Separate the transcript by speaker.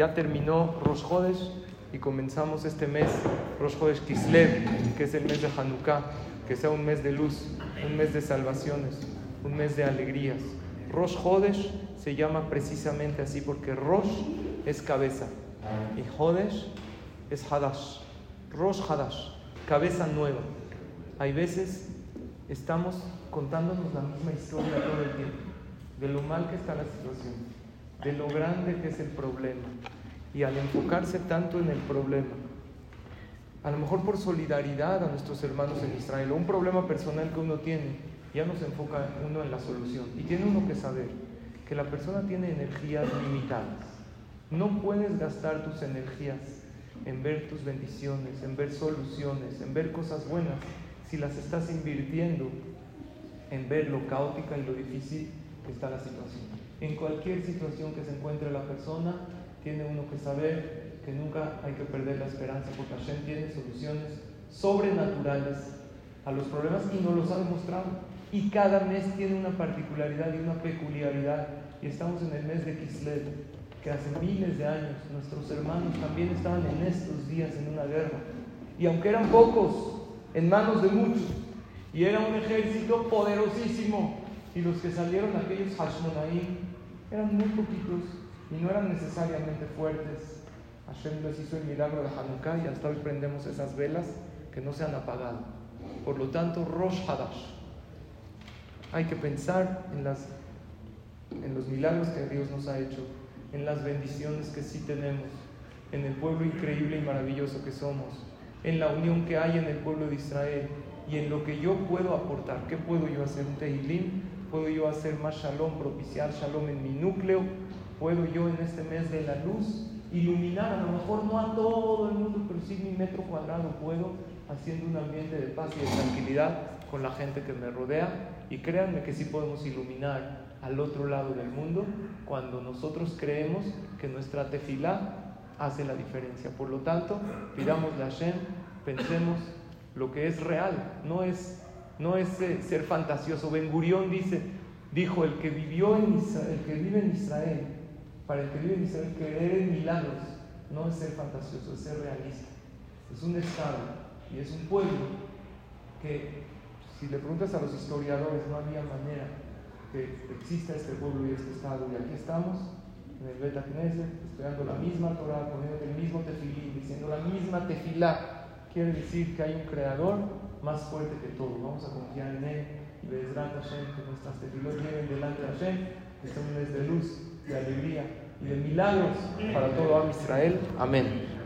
Speaker 1: Ya terminó Rosh Hodesh y comenzamos este mes, Rosh Hodesh Kislev, que es el mes de Hanukkah, que sea un mes de luz, un mes de salvaciones, un mes de alegrías. Rosh Hodesh se llama precisamente así porque Rosh es cabeza y Hodesh es Hadash. Rosh Hadash, cabeza nueva. Hay veces estamos contándonos la misma historia todo el tiempo, de lo mal que está la situación, de lo grande que es el problema. Y al enfocarse tanto en el problema, a lo mejor por solidaridad a nuestros hermanos en Israel, o un problema personal que uno tiene, ya no se enfoca uno en la solución. Y tiene uno que saber que la persona tiene energías limitadas. No puedes gastar tus energías en ver tus bendiciones, en ver soluciones, en ver cosas buenas, si las estás invirtiendo en ver lo caótica y lo difícil que está la situación. En cualquier situación que se encuentre la persona, tiene uno que saber que nunca hay que perder la esperanza, porque Hashem tiene soluciones sobrenaturales a los problemas y nos los ha demostrado. Y cada mes tiene una particularidad y una peculiaridad. Y estamos en el mes de Kislev, que hace miles de años nuestros hermanos también estaban en estos días en una guerra. Y aunque eran pocos, en manos de muchos, y era un ejército poderosísimo, y los que salieron, aquellos Hashmonaim, eran muy poquitos y no eran necesariamente fuertes. Hashem les hizo el milagro de Hanukkah y hasta hoy prendemos esas velas que no se han apagado. Por lo tanto, Rosh Hadash. Hay que pensar en, las, en los milagros que Dios nos ha hecho, en las bendiciones que sí tenemos, en el pueblo increíble y maravilloso que somos, en la unión que hay en el pueblo de Israel y en lo que yo puedo aportar. ¿Qué puedo yo hacer? Un tehilim, puedo yo hacer más shalom, propiciar shalom en mi núcleo, puedo yo en este mes de la luz iluminar, a lo mejor no a todo el mundo, pero sí mi metro cuadrado puedo, haciendo un ambiente de paz y de tranquilidad con la gente que me rodea. Y créanme que sí podemos iluminar al otro lado del mundo cuando nosotros creemos que nuestra tefilá hace la diferencia. Por lo tanto, pidamos a Hashem, pensemos lo que es real, no es, no es eh, ser fantasioso. Ben Gurión dice, dijo, el que vivió en el que vive en Israel, para el que vive en Israel, creer en milagros no es ser fantasioso, es ser realista. Es un estado y es un pueblo que, si le preguntas a los historiadores, no había manera que exista este pueblo y este estado. Y aquí estamos, en el Beta Knesset, estudiando la misma Torah, poniendo el mismo tefilín, diciendo la misma tefilá. Quiere decir que hay un creador más fuerte que todo. Vamos a confiar en él y Bezrat Hashem, que nuestras tefilot lleguen delante de Hashem, que son un mes de luz, de alegría y de milagros para todo Am Israel. Amén.